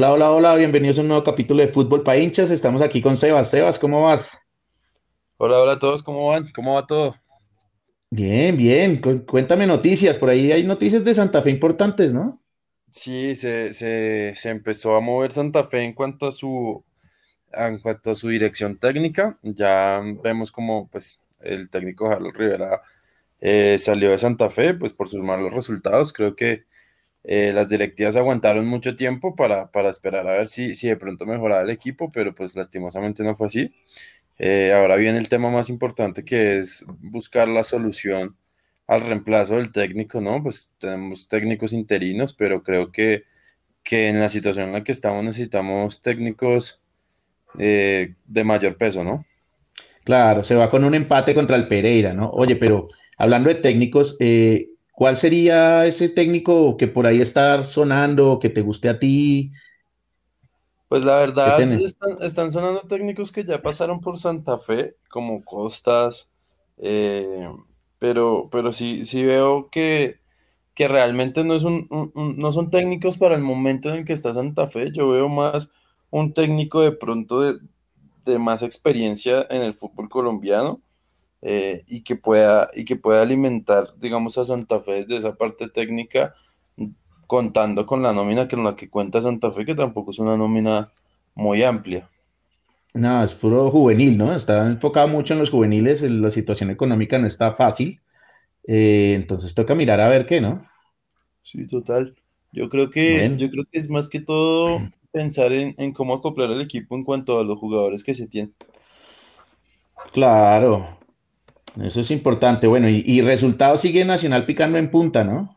Hola, hola, hola, bienvenidos a un nuevo capítulo de Fútbol para hinchas. Estamos aquí con Sebas. Sebas, ¿cómo vas? Hola, hola a todos, ¿cómo van? ¿Cómo va todo? Bien, bien. Cu- Cuéntame noticias. Por ahí hay noticias de Santa Fe importantes, ¿no? Sí, se, se, se empezó a mover Santa Fe en cuanto a su, en cuanto a su dirección técnica. Ya vemos como pues, el técnico Carlos Rivera eh, salió de Santa Fe pues, por sus malos resultados. Creo que eh, las directivas aguantaron mucho tiempo para, para esperar a ver si, si de pronto mejoraba el equipo, pero pues lastimosamente no fue así. Eh, ahora viene el tema más importante que es buscar la solución al reemplazo del técnico, ¿no? Pues tenemos técnicos interinos, pero creo que, que en la situación en la que estamos necesitamos técnicos eh, de mayor peso, ¿no? Claro, se va con un empate contra el Pereira, ¿no? Oye, pero hablando de técnicos, ¿cuál sería ese técnico que por ahí está sonando, que te guste a ti? Pues la ¿Qué verdad, están, están sonando técnicos que ya pasaron por Santa Fe, como Costas, eh, pero, pero sí, sí veo que, que realmente no es un, un- un- no son técnicos para el momento en el que está Santa Fe. Yo veo más un técnico de pronto de, de más experiencia en el fútbol colombiano eh, y que pueda, y que pueda alimentar, digamos, a Santa Fe desde esa parte técnica, contando con la nómina con la que cuenta Santa Fe, que tampoco es una nómina muy amplia. No, es puro juvenil, ¿no? Está enfocado mucho en los juveniles, en la situación económica no está fácil, eh, entonces toca mirar a ver qué, ¿no? Sí, total. Yo creo que, yo creo que es más que todo pensar en, en cómo acoplar al equipo en cuanto a los jugadores que se tienen. claro. Eso es importante. Bueno, y, y resultado sigue Nacional picando en punta, ¿no?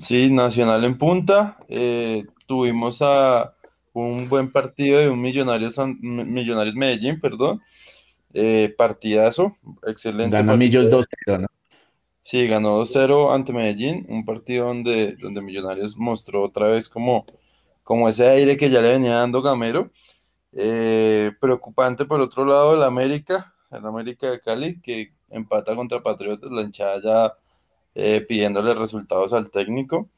Sí, Nacional en punta. eh, tuvimos a un buen partido de un Millonarios, San- Millonarios Medellín, perdón. eh, partidazo, excelente Gana Millos partido. 2-0, ¿no? Sí, ganó 2-0 ante Medellín, un partido donde, donde Millonarios mostró otra vez como, como ese aire que ya le venía dando Gamero. Eh, preocupante por otro lado el América, el América de Cali, que empata contra Patriotas, la hinchada ya eh, pidiéndole resultados al técnico.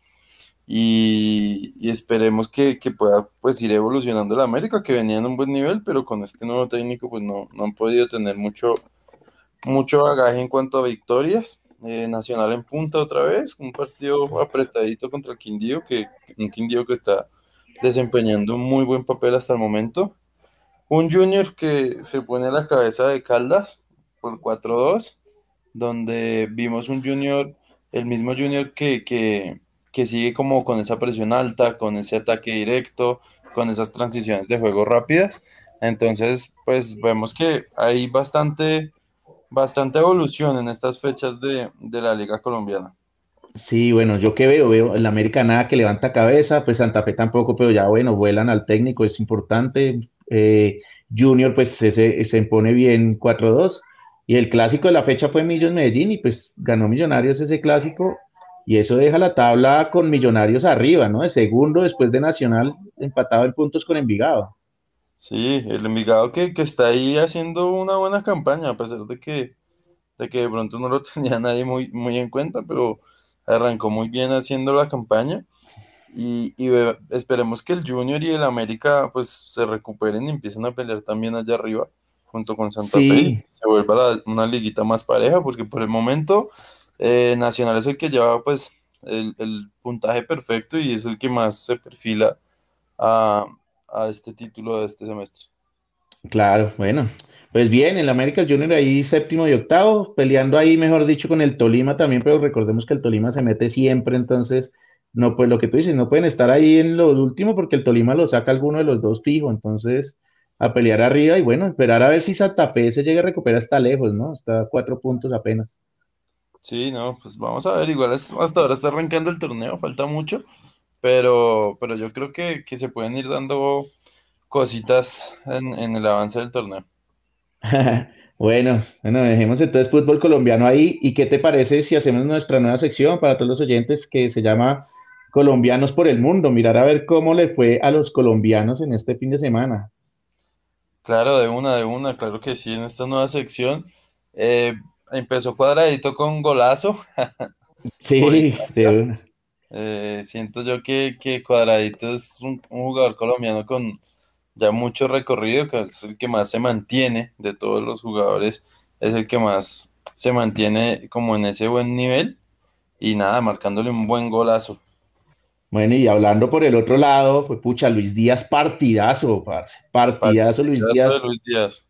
Y, esperemos que, que pueda pues ir evolucionando el América, que venía en un buen nivel, pero con este nuevo técnico pues no, no han podido tener mucho, mucho bagaje en cuanto a victorias. Eh, Nacional en punta otra vez, un partido apretadito contra el Quindío, que, un Quindío que está desempeñando un muy buen papel hasta el momento. Un Junior que se pone a la cabeza de Caldas por cuatro dos donde vimos un Junior, el mismo Junior que, que, que sigue como con esa presión alta, con ese ataque directo, con esas transiciones de juego rápidas. Entonces, pues vemos que hay bastante Bastante evolución en estas fechas de, de la Liga Colombiana. Sí, bueno, yo qué veo, veo el América nada que levanta cabeza, pues Santa Fe tampoco, pero ya bueno, vuelan al técnico, es importante. Eh, Junior, pues se, se, se impone bien 4-2. Y el clásico de la fecha fue Millos Medellín, y pues ganó Millonarios ese clásico. Y eso deja la tabla con Millonarios arriba, ¿no? De segundo después de Nacional, empatado en puntos con Envigado. Sí, el Envigado que, que está ahí haciendo una buena campaña, a pesar de que, de que de pronto no lo tenía nadie muy, muy en cuenta, pero arrancó muy bien haciendo la campaña. Y, y esperemos que el Junior y el América pues se recuperen y empiecen a pelear también allá arriba, junto con Santa Fe, Sí, se vuelva una liguita más pareja, porque por el momento eh, Nacional es el que lleva pues el, el puntaje perfecto y es el que más se perfila a, a este título de este semestre. Claro, bueno, pues bien, el América Junior ahí séptimo y octavo, peleando ahí, mejor dicho, con el Tolima también, pero recordemos que el Tolima se mete siempre, entonces, no, pues lo que tú dices, no pueden estar ahí en lo último porque el Tolima lo saca alguno de los dos fijo, entonces, a pelear arriba y bueno, esperar a ver si Santa Fe se llega a recuperar hasta lejos, ¿no? Está a cuatro puntos apenas. Sí, no, pues vamos a ver, igual es- hasta ahora está arrancando el torneo, falta mucho, pero, pero yo creo que, que se pueden ir dando cositas en, en el avance del torneo. Bueno, bueno, dejemos entonces fútbol colombiano ahí. ¿Y qué te parece si hacemos nuestra nueva sección para todos los oyentes que se llama Colombianos por el Mundo? Mirar a ver cómo le fue a los colombianos en este fin de semana. Claro, de una, de una, claro que sí, en esta nueva sección eh, empezó cuadradito con golazo Sí, de una. Eh, siento yo que, que Cuadradito es un, un jugador colombiano con ya mucho recorrido, que es el que más se mantiene de todos los jugadores, es el que más se mantiene como en ese buen nivel y nada, marcándole un buen golazo. Bueno, y hablando por el otro lado, pues pucha, Luis Díaz, partidazo, parce. Partidazo, Luis Partidazo Díaz. de Luis Díaz.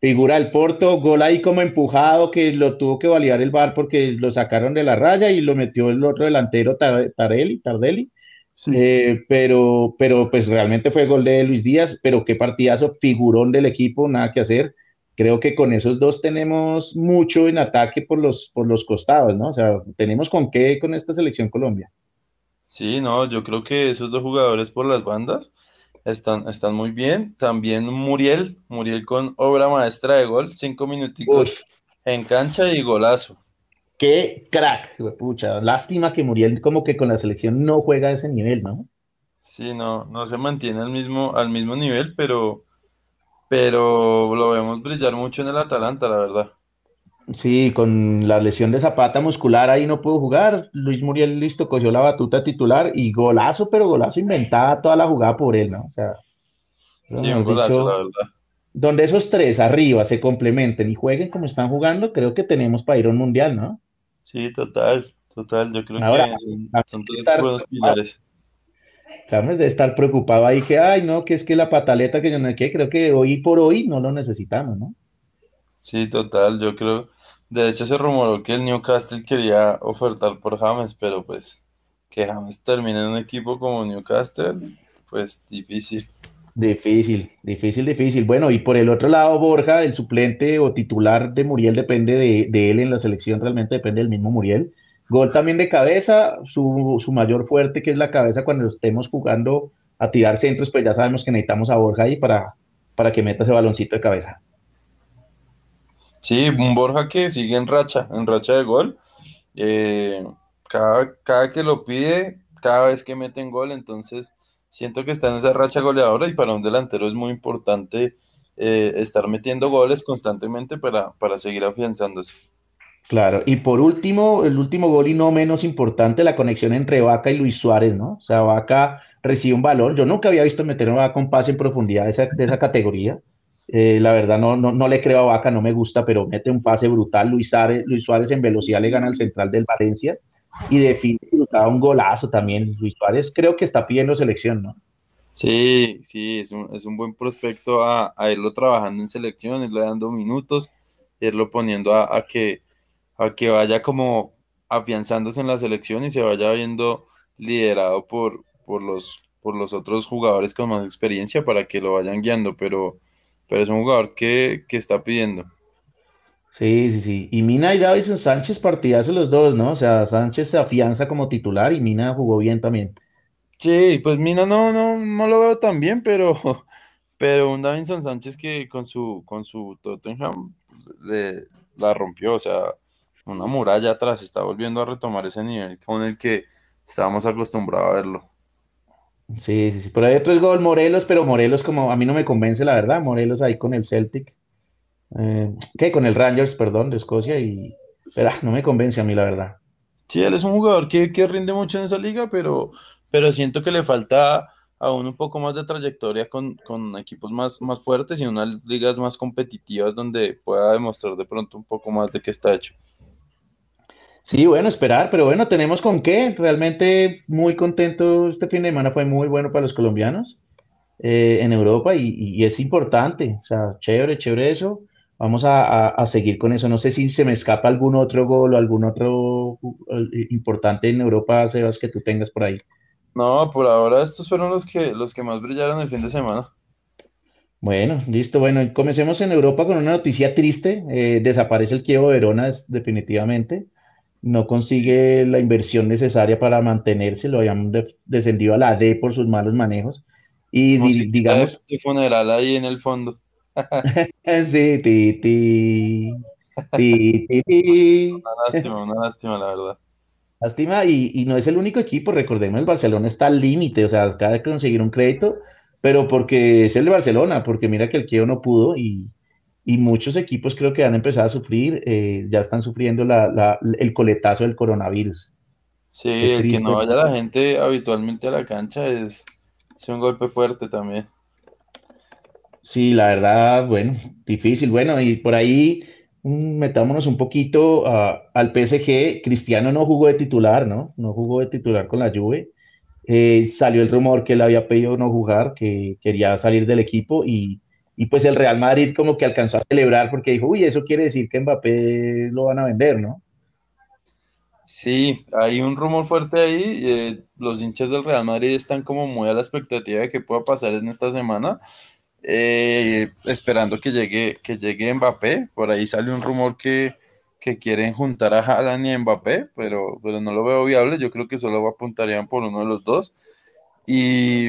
Figura del Porto, gol ahí como empujado, que lo tuvo que validar el VAR porque lo sacaron de la raya y lo metió el otro delantero, Tar- Tarelli, Tardelli. Sí. Eh, pero, pero pues realmente fue gol de Luis Díaz, pero qué partidazo, figurón del equipo, nada que hacer. Creo que con esos dos tenemos mucho en ataque por los, por los costados, ¿no? O sea, tenemos con qué con esta selección Colombia. Sí, no, yo creo que esos dos jugadores por las bandas están, están muy bien. También Muriel, Muriel con obra maestra de gol, cinco Uy, minuticos en cancha y golazo. qué crack, pucha. Lástima que Muriel como que con la selección no juega a ese nivel, ¿no? Sí, no, no se mantiene al mismo, al mismo nivel, pero, pero lo vemos brillar mucho en el Atalanta, la verdad. Sí, con la lesión de Zapata muscular ahí no pudo jugar. Luis Muriel listo, cogió la batuta titular y golazo, pero golazo inventada toda la jugada por él, ¿no? O sea, Sí, un golazo, la verdad. donde esos tres arriba se complementen y jueguen como están jugando, creo que tenemos para ir a un mundial, ¿no? Sí, total, total. Yo creo Ahora, que son, tres estar buenos pilares. James debe estar preocupado ahí que, ay, no, que es que la pataleta que yo no qué, creo que hoy por hoy no lo necesitamos, ¿no? Sí, total, yo creo. De hecho, se rumoró que el Newcastle quería ofertar por James, pero pues que James termine en un equipo como Newcastle, pues difícil. Difícil, difícil, difícil. Bueno, y por el otro lado, Borja, el suplente o titular de Muriel depende de, de él en la selección, realmente depende del mismo Muriel. Gol también de cabeza, su, su mayor fuerte que es la cabeza cuando estemos jugando a tirar centros, pues ya sabemos que necesitamos a Borja ahí para, para que meta ese baloncito de cabeza. Sí, un Borja que sigue en racha, en racha de gol. Eh, cada, cada que lo pide, cada vez que mete en gol, entonces siento que está en esa racha goleadora y para un delantero es muy importante eh, estar metiendo goles constantemente para, para seguir afianzándose. Claro, y por último, el último gol y no menos importante, la conexión entre Vaca y Luis Suárez, ¿no? O sea, Vaca recibe un balón. Yo nunca había visto meter a Vaca un pase en profundidad de esa, de esa categoría. Eh, la verdad, no, no, no le creo a Vaca, no me gusta, pero mete un pase brutal. Luis Suárez, Luis Suárez en velocidad le gana al central del Valencia y define un golazo también. Luis Suárez creo que está pidiendo selección, ¿no? Sí, sí, es un, es un buen prospecto a, a irlo trabajando en selección, irle dando minutos, irlo poniendo a, a que, a que vaya como afianzándose en la selección y se vaya viendo liderado por, por los, por los otros jugadores con más experiencia para que lo vayan guiando, pero, pero es un jugador que, que está pidiendo. Sí, sí, sí. Y Mina y Davison Sánchez partidazo los dos, ¿no? O sea, Sánchez se afianza como titular y Mina jugó bien también. Sí, pues Mina no, no, no lo veo tan bien, pero, pero un Davinson Sánchez que con su, con su Tottenham le, la rompió, o sea, una muralla atrás, está volviendo a retomar ese nivel con el que estábamos acostumbrados a verlo. Sí, sí, sí. Por ahí otro es gol Morelos, pero Morelos como a mí no me convence, la verdad. Morelos ahí con el Celtic. Eh, ¿qué? Con el Rangers, perdón, de Escocia. Y, pero ah, no me convence a mí, la verdad. Sí, él es un jugador que, que rinde mucho en esa liga, pero, pero siento que le falta aún un poco más de trayectoria con, con equipos más, más fuertes y unas ligas más competitivas donde pueda demostrar de pronto un poco más de qué está hecho. Sí, bueno, esperar, pero bueno, tenemos con qué. Realmente muy contento. Este fin de semana fue muy bueno para los colombianos eh, en Europa y, y es importante. O sea, chévere, chévere eso. Vamos a, a- a seguir con eso. No sé si se me escapa algún otro gol o algún otro eh, importante en Europa, Sebas, que tú tengas por ahí. No, por ahora estos fueron los que, los que más brillaron el fin de semana. Bueno, listo. Bueno, comencemos en Europa con una noticia triste. Eh, desaparece el Chievo Verona definitivamente. No consigue la inversión necesaria para mantenerse. Lo habían de- descendido a la D por sus malos manejos. Y di- Musiquita de, digamos, funeral ahí en el fondo. sí, ti, ti, ti, ti, ti. Una lástima, una lástima, la verdad. Lástima, y, y no es el único equipo, recordemos, el Barcelona está al límite, o sea, acaba de conseguir un crédito, pero porque es el de Barcelona, porque mira que el Chievo no pudo y, y muchos equipos creo que han empezado a sufrir, eh, ya están sufriendo la, la- el coletazo del coronavirus. Sí, Es el que no vaya la gente habitualmente a la cancha es, es un golpe fuerte también. Sí, la verdad, bueno, difícil. Bueno, y por ahí mm, metámonos un poquito a- al PSG. Cristiano no jugó de titular, ¿no? No jugó de titular con la Juve. Eh, salió el rumor que él había pedido no jugar, que quería salir del equipo y, y pues el Real Madrid como que alcanzó a celebrar porque dijo, uy, eso quiere decir que Mbappé lo van a vender, ¿no? Sí, hay un rumor fuerte ahí. eh, los hinchas del Real Madrid están como muy a la expectativa de que pueda pasar en esta semana, eh, esperando que llegue, que llegue Mbappé. Por ahí sale un rumor que, que quieren juntar a Haaland y a Mbappé, pero, pero no lo veo viable. Yo creo que solo apuntarían por uno de los dos. Y,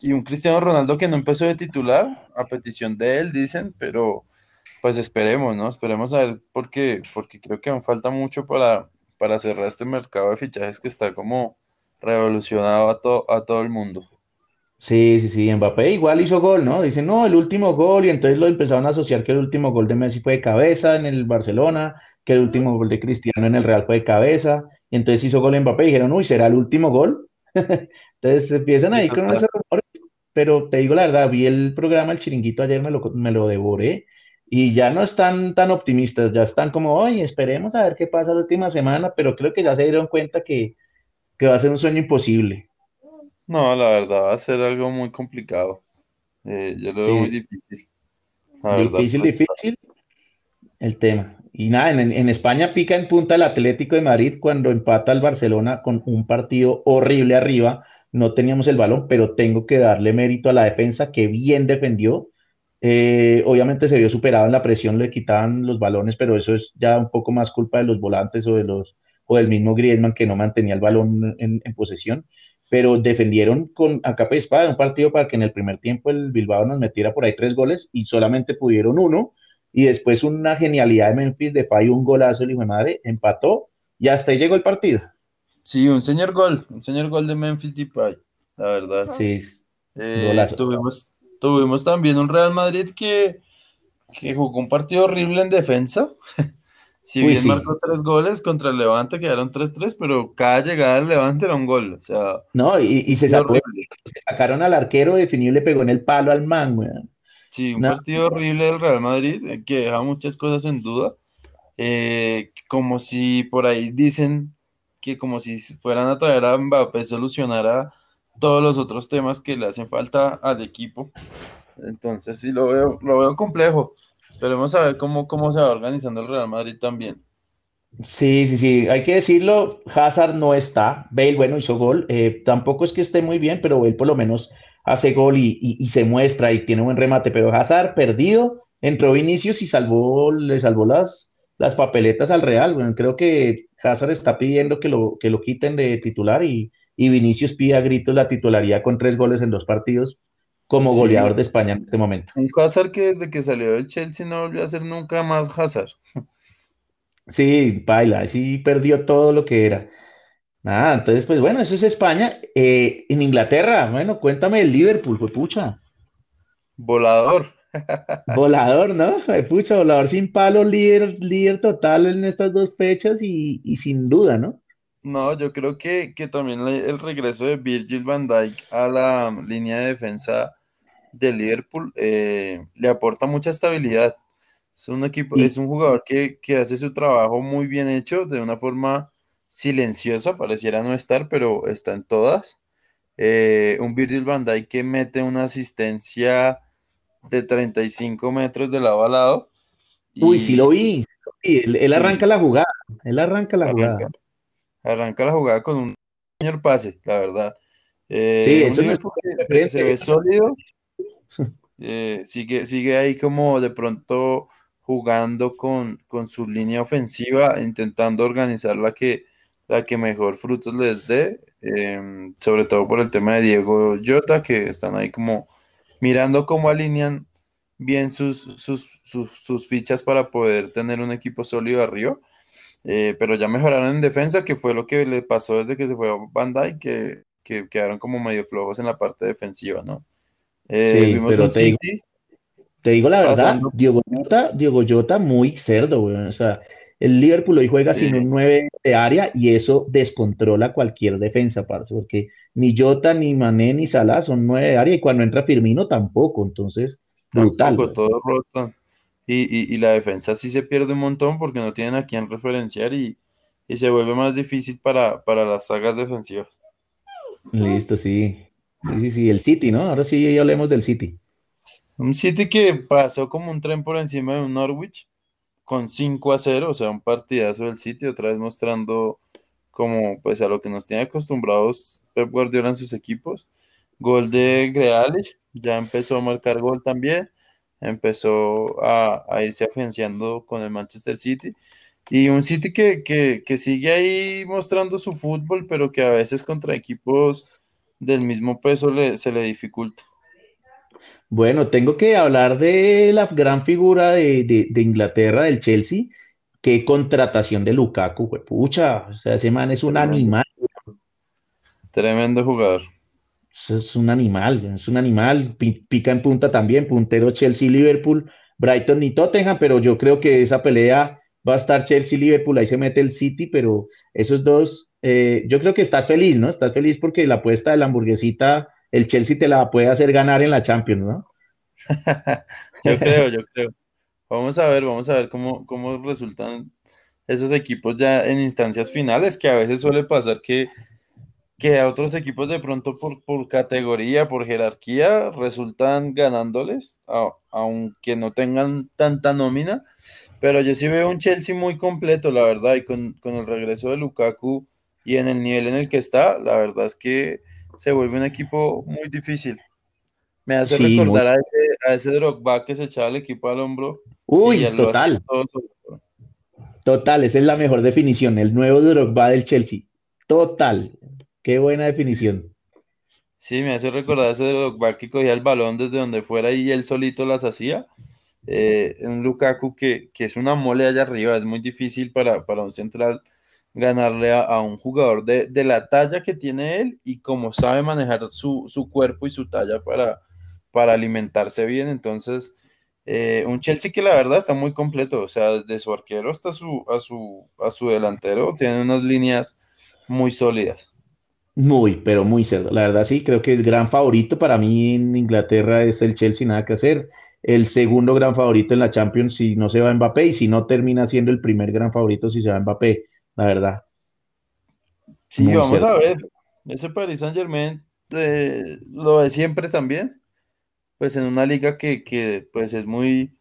y un Cristiano Ronaldo que no empezó de titular, a petición de él, dicen, pero pues esperemos, ¿no? Esperemos a ver, porque, porque creo que aún falta mucho para, para cerrar este mercado de fichajes que está como revolucionado a, a todo el mundo. Sí, sí, sí, Mbappé igual hizo gol, ¿no? Dicen, no, el último gol, y entonces lo empezaron a asociar que el último gol de Messi fue de cabeza en el Barcelona, que el último gol de Cristiano en el Real fue de cabeza, y entonces hizo gol Mbappé y dijeron, uy, ¿será el último gol? Entonces empiezan Sí, ahí con esos rumores, pero te digo la verdad, vi el programa El Chiringuito ayer, me lo, me lo devoré, y ya no están tan optimistas, ya están como, oye, esperemos a ver qué pasa la última semana, pero creo que ya se dieron cuenta que, que va a ser un sueño imposible. No, la verdad va a ser algo muy complicado. Eh, yo lo veo muy difícil, la difícil, difícil. el tema. Y nada, en, en España pica en punta el Atlético de Madrid cuando empata el Barcelona con un partido horrible arriba. No teníamos el balón, pero tengo que darle mérito a la defensa que bien defendió. Eh, obviamente se vio superado en la presión, le quitaban los balones, pero eso es ya un poco más culpa de los volantes o de los o del mismo Griezmann que no mantenía el balón en, posesión. Pero defendieron con a capa y espada un partido para que en el primer tiempo el Bilbao nos metiera por ahí tres goles y solamente pudieron uno y después una genialidad de Memphis de Depay, un golazo, el hijo de madre, empató y hasta ahí llegó el partido. Sí, un señor gol, un señor gol de Memphis Depay, la verdad. Sí, Eh, tuvimos, tuvimos también un Real Madrid que, que jugó un partido horrible en defensa. Si Uy, bien sí. marcó tres goles contra el Levante, quedaron 3-3, pero cada llegada del Levante era un gol. O sea, No, y, y se sacó, se sacaron al arquero definido y le pegó en el palo al man, weón. Sí, un No, partido horrible del Real Madrid eh, que deja muchas cosas en duda. Eh, como si por ahí dicen que como si fueran a traer a Mbappé solucionara todos los otros temas que le hacen falta al equipo. Entonces sí lo veo, lo veo complejo. Esperemos a ver cómo, cómo se va organizando el Real Madrid también. Sí, sí, sí, hay que decirlo, Hazard no está, Bale, bueno, hizo gol, eh, tampoco es que esté muy bien, pero Bale por lo menos hace gol y, y- se muestra y tiene buen remate, pero Hazard perdido, entró Vinicius y salvó, le salvó las, las papeletas al Real, bueno, creo que Hazard está pidiendo que lo, que lo quiten de titular y, y Vinicius pide a gritos la titularidad con tres goles en dos partidos como Sí, goleador de España en este momento. un Hazard que desde que salió del Chelsea no volvió a ser nunca más Hazard. Sí, baila, sí perdió todo lo que era. Nada, entonces, pues bueno, eso es España. Eh, en Inglaterra, bueno, cuéntame el Liverpool, fue pucha. Volador. Volador, ¿no? Pucha, volador sin palo, líder, líder total en estas dos fechas y, y sin duda, ¿no? No, yo creo que, que también el regreso de Virgil van Dijk a la línea de defensa de Liverpool eh, le aporta mucha estabilidad. Es un equipo, es un jugador que, que hace su trabajo muy bien hecho, de una forma silenciosa, pareciera no estar, pero está en todas. Eh, un Virgil van Dijk que mete una asistencia de 35 metros de lado a lado uy, sí lo vi, sí. Él, arranca sí, la jugada, él arranca la arranca. jugada. Arranca la jugada con un señor pase, la verdad. Sí, Eh, un eso no es se, se ve sólido, eh, sigue, sigue ahí como de pronto jugando con, con su línea ofensiva, intentando organizar la que, la que mejor frutos les dé, eh, sobre todo por el tema de Diego Jota, que están ahí como mirando cómo alinean bien sus, sus, sus, sus fichas para poder tener un equipo sólido arriba. Eh, pero ya mejoraron en defensa, que fue lo que le pasó desde que se fue a Dijk, que, que quedaron como medio flojos en la parte defensiva, ¿no? Eh, Sí, vimos un pero te digo, City te digo la verdad, Diogo Jota, Diogo Jota muy cerdo, weón. O sea, El Liverpool hoy juega sin un 9 de área y eso descontrola cualquier defensa, parce, porque ni Jota, ni Mané, ni Salah son 9 de área y cuando entra Firmino tampoco, entonces brutal. todo roto. Y, la defensa sí se pierde un montón porque no tienen a quién referenciar y, se vuelve más difícil para, para las sagas defensivas. Listo, sí. Sí, sí, sí, el City, ¿no? Ahora sí hablemos del City. Un City que pasó como un tren por encima de un Norwich con 5 a 0, o sea, un partidazo del City, otra vez mostrando como pues a lo que nos tiene acostumbrados Pep Guardiola en sus equipos. Gol de Grealish, ya empezó a marcar gol también, empezó a, irse afianzando con el Manchester City. Y un City que, sigue ahí mostrando su fútbol, pero que a veces contra equipos del mismo peso se le dificulta. Bueno, tengo que hablar de la gran figura de, Inglaterra, del Chelsea. Qué contratación de Lukaku, pucha. O sea, ese man es un animal. Tremendo jugador. Es un animal, es un animal. Pica en punta también, puntero Chelsea, Liverpool, Brighton y Tottenham, pero yo creo que esa pelea va a estar Chelsea, Liverpool, ahí se mete el City, pero esos dos, eh, yo creo que estás feliz, ¿no? Estás feliz porque la apuesta de la hamburguesita el Chelsea te la puede hacer ganar en la Champions, ¿no? yo creo, yo creo. Vamos a ver, vamos a ver cómo, cómo resultan esos equipos ya en instancias finales, que a veces suele pasar que, que a otros equipos de pronto por, por categoría, por jerarquía, resultan ganándoles, aunque no tengan tanta nómina. Pero yo sí veo un Chelsea muy completo, la verdad, y con, con el regreso de Lukaku y en el nivel en el que está, la verdad es que se vuelve un equipo muy difícil. Me hace recordar a, ese, a ese Drogba que se echaba el equipo al hombro. Uy, total. Total, esa es la mejor definición, el nuevo Drogba del Chelsea. Total. Qué buena definición. Sí, me hace recordar a ese Drogba que cogía el balón desde donde fuera y él solito las hacía. Eh, un Lukaku que, que, es una mole allá arriba, es muy difícil para, para un central ganarle a, un jugador de, la talla que tiene él y como sabe manejar su, cuerpo y su talla para, para alimentarse bien. Entonces, eh, un Chelsea que la verdad está muy completo, o sea, desde su arquero hasta su, a, su, a su delantero, tiene unas líneas muy sólidas. Muy, pero muy cerdo. La verdad sí, creo que el gran favorito para mí en Inglaterra es el Chelsea, nada que hacer. El segundo gran favorito en la Champions si no se va Mbappé y si no termina siendo el primer gran favorito si se va Mbappé la verdad. Sí, vamos a ver. Ese Paris Saint Germain eh, lo de siempre también. Pues en una liga que, pues es muy,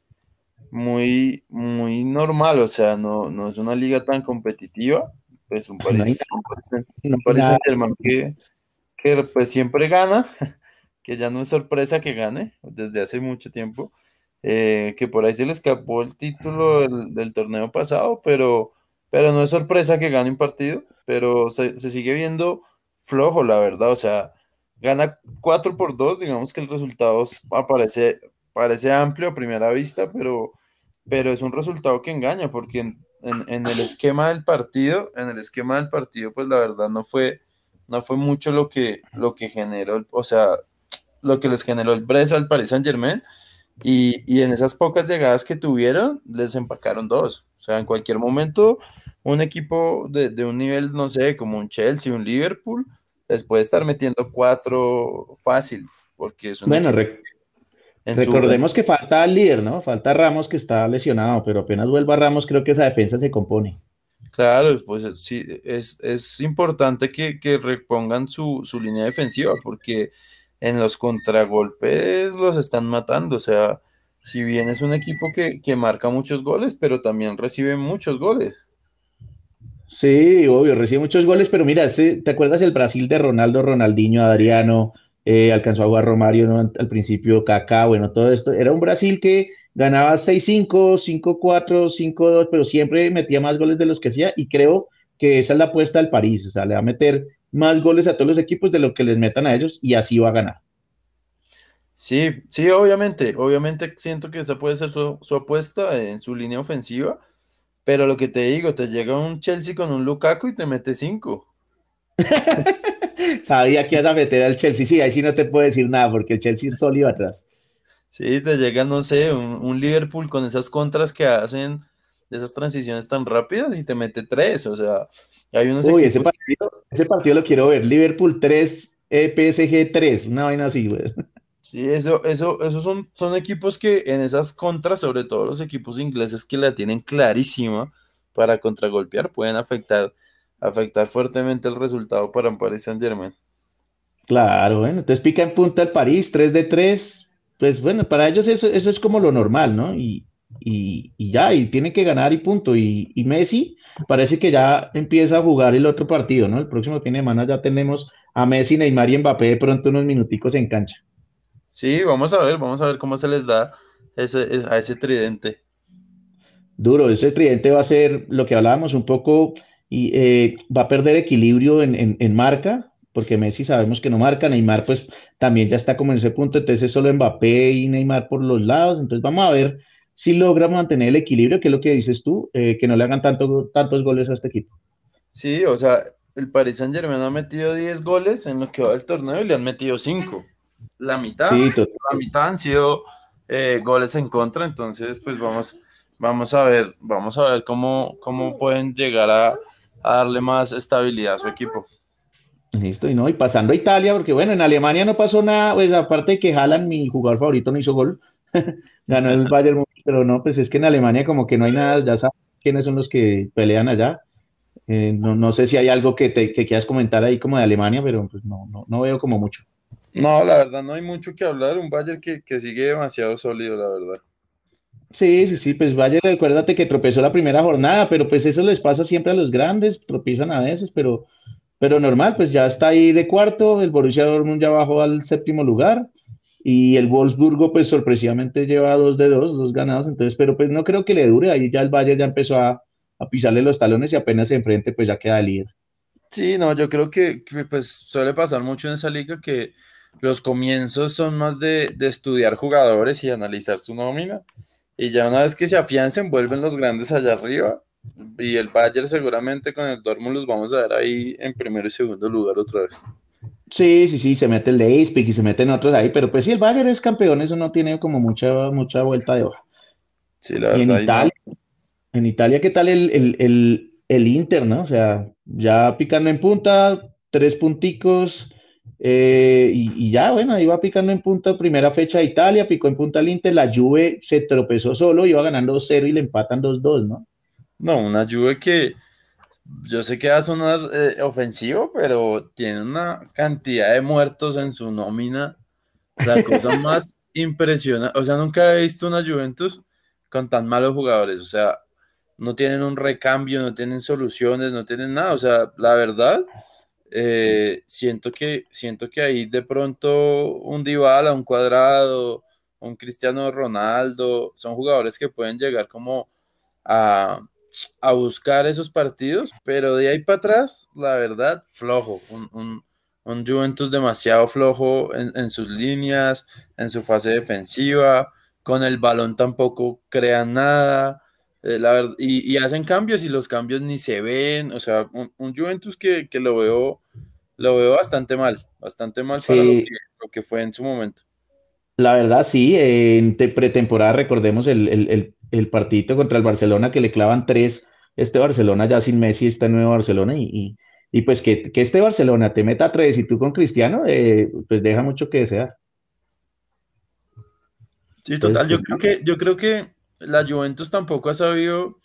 muy, muy normal, o sea, no, no es una liga tan competitiva. Pues un Paris, Saint Germain que, que pues siempre gana, que ya no es sorpresa que gane desde hace mucho tiempo. Eh, que por ahí se le escapó el título del torneo pasado, pero pero no es sorpresa que gane un partido, pero se, sigue viendo flojo, la verdad. O sea, gana 4 por 2, digamos que el resultado aparece, parece amplio a primera vista, pero, pero es un resultado que engaña, porque en, el esquema del partido, en el esquema del partido, pues la verdad no fue, no fue mucho lo que, lo que generó, o sea, lo que les generó el Bresa al Paris Saint Germain, y, y en esas pocas llegadas que tuvieron, les empacaron dos. O sea, en cualquier momento, un equipo de, un nivel, no sé, como un Chelsea, un Liverpool, les puede estar metiendo cuatro fácil, porque es un Bueno, recordemos que falta el líder, ¿no? Falta Ramos que está lesionado, pero apenas vuelva Ramos, creo que esa defensa se compone. Claro, pues sí, es, importante que, repongan su, su línea defensiva, porque en los contragolpes los están matando, o sea si bien es un equipo que, marca muchos goles, pero también recibe muchos goles. Sí, obvio, recibe muchos goles, pero mira, este, ¿te acuerdas el Brasil de Ronaldo, Ronaldinho, Adriano, eh, alcanzó a jugar Romario al principio, Kaká, bueno, todo esto? Era un Brasil que ganaba 6-5, 5-4, 5-2, pero siempre metía más goles de los que hacía y creo que esa es la apuesta del París, o sea, le va a meter más goles a todos los equipos de lo que les metan a ellos y así va a ganar. Sí, sí, obviamente, obviamente siento que esa puede ser su, apuesta en su línea ofensiva, pero lo que te digo, te llega un Chelsea con un Lukaku y te mete cinco. Sabía que ibas a meter al Chelsea, sí, ahí sí no te puedo decir nada, porque el Chelsea es sólido atrás. Sí, te llega, no sé, un, Liverpool con esas contras que hacen de esas transiciones tan rápidas y te mete tres, o sea, hay unos Uy, ese partido, ese partido lo quiero ver, Liverpool 3, eh, PSG 3, una vaina así, güey. Sí, eso, eso, esos son, son equipos que en esas contras, sobre todo los equipos ingleses que la tienen clarísima para contragolpear, pueden afectar, afectar fuertemente el resultado para un Paris Saint Germain. Claro, bueno, entonces pica en punta el París, 3 de 3, pues bueno, para ellos eso, eso es como lo normal, ¿no? Y, y, ya, y tienen que ganar y punto. Y, y, Messi parece que ya empieza a jugar el otro partido, ¿no? El próximo fin de semana ya tenemos a Messi, Neymar y Mbappé de pronto unos minuticos en cancha. Sí, vamos a ver, vamos a ver cómo se les da ese, a ese tridente. Duro, ese tridente va a ser lo que hablábamos un poco y eh, va a perder equilibrio en, en marca, porque Messi sabemos que no marca, Neymar pues también ya está como en ese punto, entonces es solo Mbappé y Neymar por los lados, entonces vamos a ver si logra mantener el equilibrio, que es lo que dices tú, eh, que no le hagan tanto, tantos goles a este equipo. Sí, o sea, el Paris Saint Germain ha metido 10 goles en lo que va del torneo y le han metido 5. La mitad, la mitad han sido eh, goles en contra, entonces pues vamos, vamos a ver, vamos a ver cómo, cómo pueden llegar a, darle más estabilidad a su equipo. Listo, y no, y pasando a Italia, porque bueno, en Alemania no pasó nada, pues aparte de que Haaland, mi jugador favorito, no hizo gol, ganó el Bayern pero no, pues es que en Alemania como que no hay nada, ya sabes quiénes son los que pelean allá. Eh, no, no, sé si hay algo que, te, que quieras comentar ahí como de Alemania, pero pues no, no, no, veo como mucho. No, la verdad no hay mucho que hablar, un Bayern que, que sigue demasiado sólido, la verdad. Sí, sí, sí, pues Bayern, acuérdate que tropezó la primera jornada, pero pues eso les pasa siempre a los grandes, tropiezan a veces, pero, pero normal, pues ya está ahí de cuarto, el Borussia Dortmund ya bajó al séptimo lugar, y el Wolfsburgo, pues sorpresivamente lleva dos de dos, dos ganados, entonces, pero pues no creo que le dure, ahí ya el Bayern ya empezó a, a pisarle los talones y apenas se enfrente, pues ya queda líder. Sí, no, yo creo que, pues suele pasar mucho en esa liga que los comienzos son más de, de, estudiar jugadores y analizar su nómina, y ya una vez que se afiancen, vuelven los grandes allá arriba, y el Bayern seguramente con el Dortmund los vamos a ver ahí en primero y segundo lugar otra vez. Sí, sí, sí, se mete el Leipzig y se meten otros ahí, pero pues si el Bayern es campeón, eso no tiene como mucha, mucha vuelta de hoja. Sí, la verdad. en Italia, en Italia, ¿qué tal el, el, Inter, no? O sea, ya picando en punta, tres punticos, eh, y, ya, bueno, ahí va picando en punta, primera fecha de Italia, picó en punta el Inter, la Juve se tropezó solo, iba ganando 0 y le empatan 2-2, ¿no? No, una Juve que yo sé que va a sonar eh, ofensivo, pero tiene una cantidad de muertos en su nómina. La cosa más impresionante. O sea, nunca he visto una Juventus con tan malos jugadores. O sea, no tienen un recambio, no tienen soluciones, no tienen nada. O sea, la verdad, eh, siento, que, siento que ahí de pronto un Dybala, un Cuadrado, un Cristiano Ronaldo, son jugadores que pueden llegar como a a buscar esos partidos, pero de ahí para atrás, la verdad, flojo. Un, Juventus demasiado flojo en, sus líneas, en su fase defensiva, con el balón tampoco crean nada. Eh, la y, hacen cambios y los cambios ni se ven. O sea, un, Juventus que, lo veo lo veo bastante mal, bastante mal para lo que, fue en su momento. La verdad, sí, en pretemporada recordemos el, el, el partidito contra el Barcelona que le clavan tres, este Barcelona ya sin Messi, este nuevo Barcelona, y, y, pues que, que, este Barcelona te meta tres y tú con Cristiano, eh, pues deja mucho que desear. Sí, total, yo creo que, yo creo que la Juventus tampoco ha sabido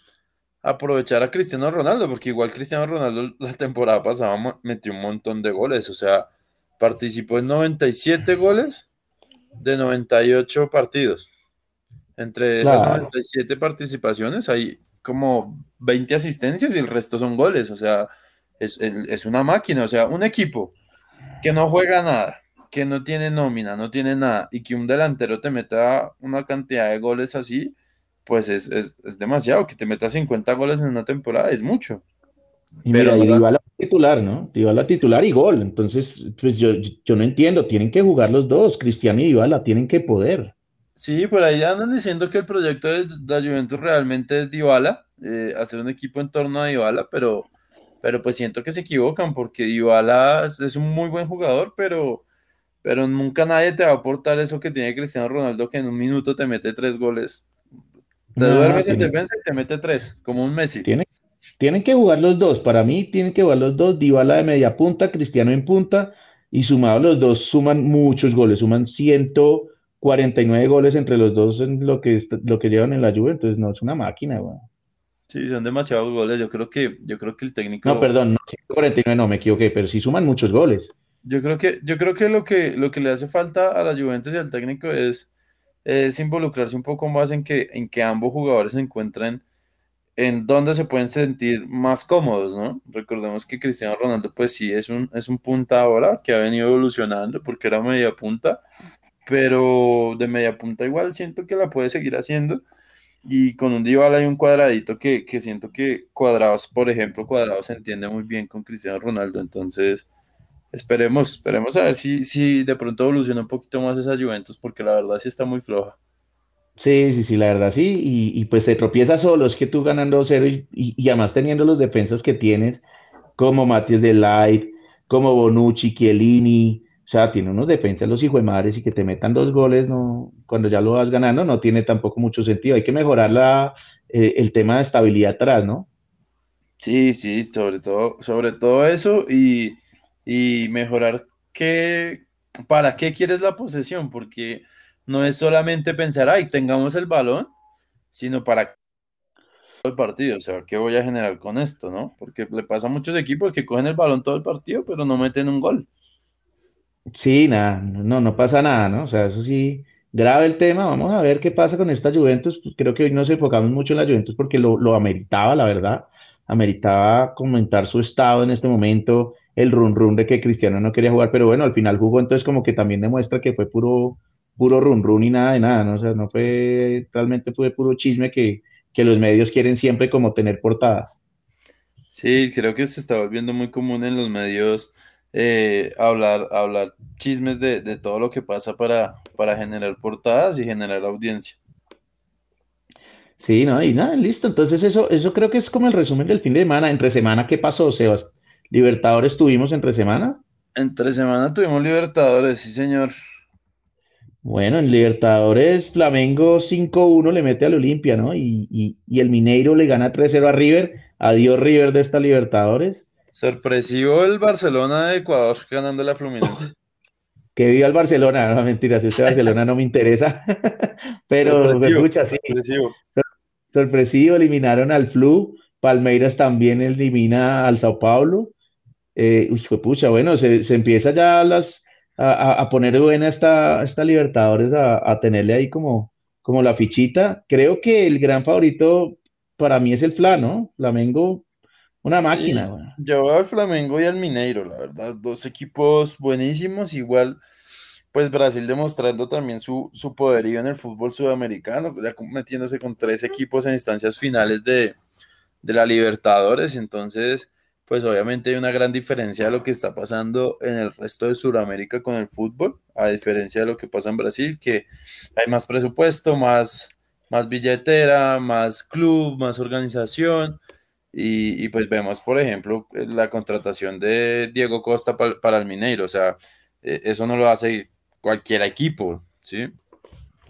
aprovechar a Cristiano Ronaldo, porque igual Cristiano Ronaldo la temporada pasada metió un montón de goles, o sea, participó en 97 goles de 98 partidos. Entre esas 97 participaciones hay como 20 asistencias y el resto son goles. O sea, es, una máquina. O sea, un equipo que no juega nada, que no tiene nómina, no tiene nada, y que un delantero te meta una cantidad de goles así, pues es, demasiado. Que te meta 50 goles en una temporada es mucho. Y Pero mira, la titular, ¿no? la titular y gol. Entonces, pues yo, yo no entiendo. Tienen que jugar los dos, Cristiano y Dybala, tienen que poder. Sí, por ahí andan diciendo que el proyecto de la Juventus realmente es Dybala, eh, hacer un equipo en torno a Dybala, pero, pero pues siento que se equivocan porque Dybala es un muy buen jugador, pero, pero nunca nadie te va a aportar eso que tiene Cristiano Ronaldo, que en un minuto te mete tres goles. Te duermes en defensa y te mete tres, como un Messi. Tiene, tienen que jugar los dos. Para mí, tienen que jugar los dos. Dybala de media punta, Cristiano en punta. Y sumados los dos, suman muchos goles. Suman 149 goles entre los dos en lo que, lo que llevan en la lluvia. Entonces, no es una máquina, güey. Sí, son demasiados goles. Yo creo que, yo creo que el técnico. No, perdón, no, 149 no me equivoqué, pero sí suman muchos goles. Yo creo que, yo creo que lo que lo que le hace falta a la Juventus y al técnico es, es involucrarse un poco más en que, en que ambos jugadores se encuentren en donde se pueden sentir más cómodos, ¿no? Recordemos que Cristiano Ronaldo, pues sí, es un, es un punta ahora que ha venido evolucionando porque era media punta, pero de media punta igual siento que la puede seguir haciendo. Y con un Dybala hay un cuadradito que, que siento que cuadrados, por ejemplo, cuadrados se entiende muy bien con Cristiano Ronaldo, entonces Esperemos, esperemos a ver si, si de pronto evoluciona un poquito más esa Juventus, porque la verdad sí está muy floja. Sí, sí, sí, la verdad sí, y, pues se tropieza solo, es que tú ganando 0 y, y, además teniendo los defensas que tienes, como Matías de Light, como Bonucci, Chiellini, o sea, tiene unos defensas los hijos de madres y que te metan dos goles, no, cuando ya lo vas ganando, no tiene tampoco mucho sentido. Hay que mejorar la, eh, el tema de estabilidad atrás, ¿no? Sí, sí, sobre todo, sobre todo eso y y mejorar qué, para qué quieres la posesión, porque no es solamente pensar, ay, tengamos el balón, sino para el partido, o sea, ¿qué voy a generar con esto, no? Porque le pasa a muchos equipos que cogen el balón todo el partido, pero no meten un gol. Sí, nada, no, no pasa nada, ¿no? O sea, eso sí, grave el tema, vamos a ver qué pasa con esta Juventus, creo que hoy nos enfocamos mucho en la Juventus porque lo, lo ameritaba, la verdad, ameritaba comentar su estado en este momento, el run run de que Cristiano no quería jugar, pero bueno, al final jugó, entonces como que también demuestra que fue puro, puro run run y nada de nada, ¿no? O sea, no fue, realmente fue puro chisme que, que los medios quieren siempre como tener portadas. Sí, creo que se está volviendo muy común en los medios eh, hablar, hablar chismes de, de, todo lo que pasa para, para generar portadas y generar audiencia. Sí, no, y nada, listo. Entonces eso, eso creo que es como el resumen del fin de semana. Entre semana, ¿qué pasó, Sebas? ¿Libertadores tuvimos entre semana? Entre semana tuvimos Libertadores, sí, señor. Bueno, en Libertadores, Flamengo 5-1 le mete al Olimpia, ¿no? Y, el Mineiro le gana 3-0 a River. Adiós, River, de esta Libertadores. Sorpresivo el Barcelona de Ecuador ganando la Fluminense. que viva el Barcelona, no mentiras, este Barcelona no me interesa. Pero me escucha, sí. Sorpresivo. sorpresivo, eliminaron al Flu. Palmeiras también elimina al Sao Paulo. Eh, uy, pucha, bueno, se, empieza ya las, a, poner buena esta, esta Libertadores, a, tenerle ahí como, como la fichita. Creo que el gran favorito para mí es el Fla, ¿no? Flamengo, una máquina. yo veo al Flamengo y al Mineiro, la verdad, dos equipos buenísimos, igual pues Brasil demostrando también su, su poderío en el fútbol sudamericano, ya metiéndose con tres equipos en instancias finales de, de la Libertadores, entonces pues obviamente hay una gran diferencia de lo que está pasando en el resto de Sudamérica con el fútbol, a diferencia de lo que pasa en Brasil, que hay más presupuesto, más, más billetera, más club, más organización. Y, pues vemos, por ejemplo, la contratación de Diego Costa para, el Mineiro. O sea, e, eso no lo hace cualquier equipo, ¿sí?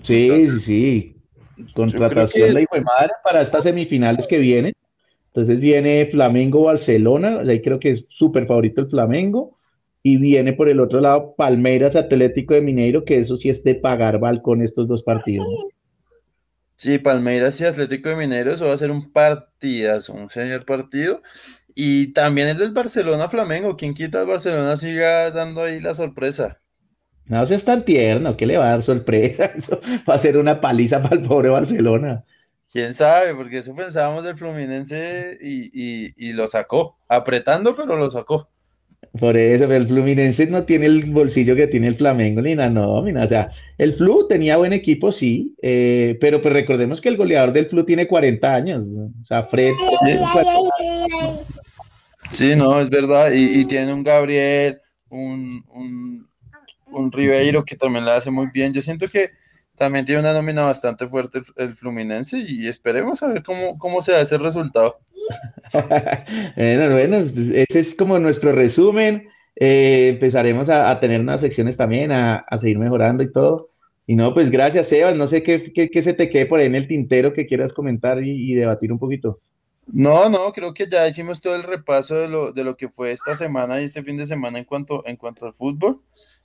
Sí, sí, sí. Contratación de madre para estas semifinales que vienen. Entonces viene Flamengo-Barcelona, ahí creo que es súper favorito el Flamengo, y viene por el otro lado Palmeiras Atlético de Mineiro, que eso sí es de pagar balcón estos dos partidos. Sí, Palmeiras y Atlético de Mineiro, eso va a ser un partidazo, un señor partido. Y también el del Barcelona-Flamengo, quien quita al Barcelona siga dando ahí la sorpresa. No seas tan tierno, ¿qué le va a dar sorpresa? Eso va a ser una paliza para el pobre Barcelona. Quién sabe, porque eso pensábamos del Fluminense y, lo sacó, apretando, pero lo sacó. Por eso, el Fluminense no tiene el bolsillo que tiene el Flamengo ni la nómina. O sea, el Flu tenía buen equipo, sí, eh, pero pues recordemos que el goleador del Flu tiene 40 años. O sea, Fred. Sí, no, es verdad. Y, tiene un Gabriel, un, un Ribeiro que también le hace muy bien. Yo siento que también tiene una nómina bastante fuerte el, Fluminense y esperemos a ver cómo, cómo se da ese resultado. bueno, bueno, ese es como nuestro resumen. Eh, empezaremos a, tener unas secciones también, a, seguir mejorando y todo. Y no, pues gracias, Sebas. No sé qué, qué, se te quede por ahí en el tintero que quieras comentar y, debatir un poquito. No, no, creo que ya hicimos todo el repaso de lo, de lo que fue esta semana y este fin de semana en cuanto, en cuanto al fútbol.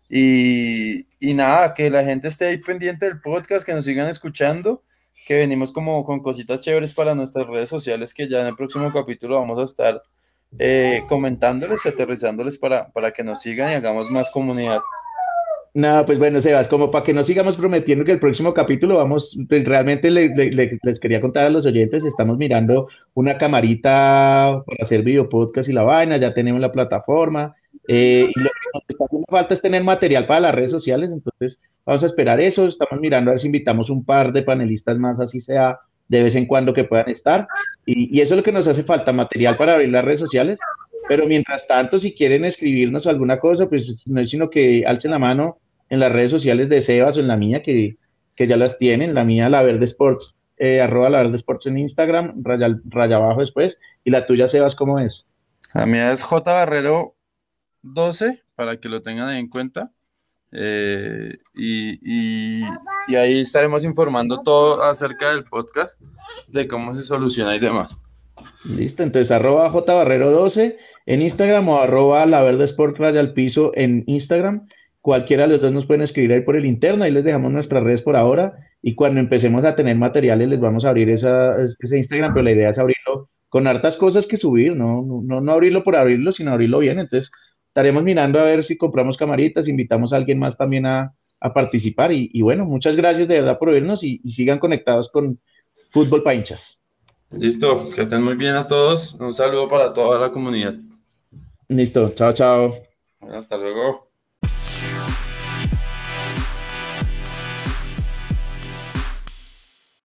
Y, y nada, que la gente esté ahí pendiente del podcast, que nos sigan escuchando, que venimos como con cositas chéveres para nuestras redes sociales, que ya en el próximo capítulo vamos a estar eh, comentándoles y aterrizándoles para, para que nos sigan y hagamos más comunidad. No, pues bueno, Sebas, como para que no sigamos prometiendo que el próximo capítulo vamos, pues realmente les quería contar a los oyentes, estamos mirando una camarita para hacer video podcast y la vaina, ya tenemos la plataforma, eh, y lo que nos está haciendo falta es tener material para las redes sociales, entonces vamos a esperar eso, estamos mirando a ver si invitamos un par de panelistas más, así sea de vez en cuando que puedan estar, y, y eso es lo que nos hace falta, material para abrir las redes sociales, pero mientras tanto, si quieren escribirnos alguna cosa, pues no es sino que alcen la mano en las redes sociales de Sebas o en la mía, que, ya las tienen, la mía, la Verde Sports, eh, arroba la Verde Sports en Instagram, raya, raya abajo después, y la tuya, Sebas, ¿cómo es? La mía es J Barrero 12, para que lo tengan en cuenta. Eh, y, ahí estaremos informando todo acerca del podcast, de cómo se soluciona y demás. Listo, entonces arroba J Barrero 12 en Instagram o arroba la verde sport al piso en Instagram Cualquiera de los dos nos pueden escribir ahí por el interno, ahí les dejamos nuestras redes por ahora y cuando empecemos a tener materiales les vamos a abrir ese Instagram, pero la idea es abrirlo con hartas cosas que subir, no, no, no abrirlo por abrirlo, sino abrirlo bien. Entonces estaremos mirando a ver si compramos camaritas, invitamos a alguien más también a, participar y, bueno, muchas gracias de verdad por oírnos y, sigan conectados con Fútbol Painchas. Listo, que estén muy bien a todos. Un saludo para toda la comunidad. Listo, chao, chao. Hasta luego.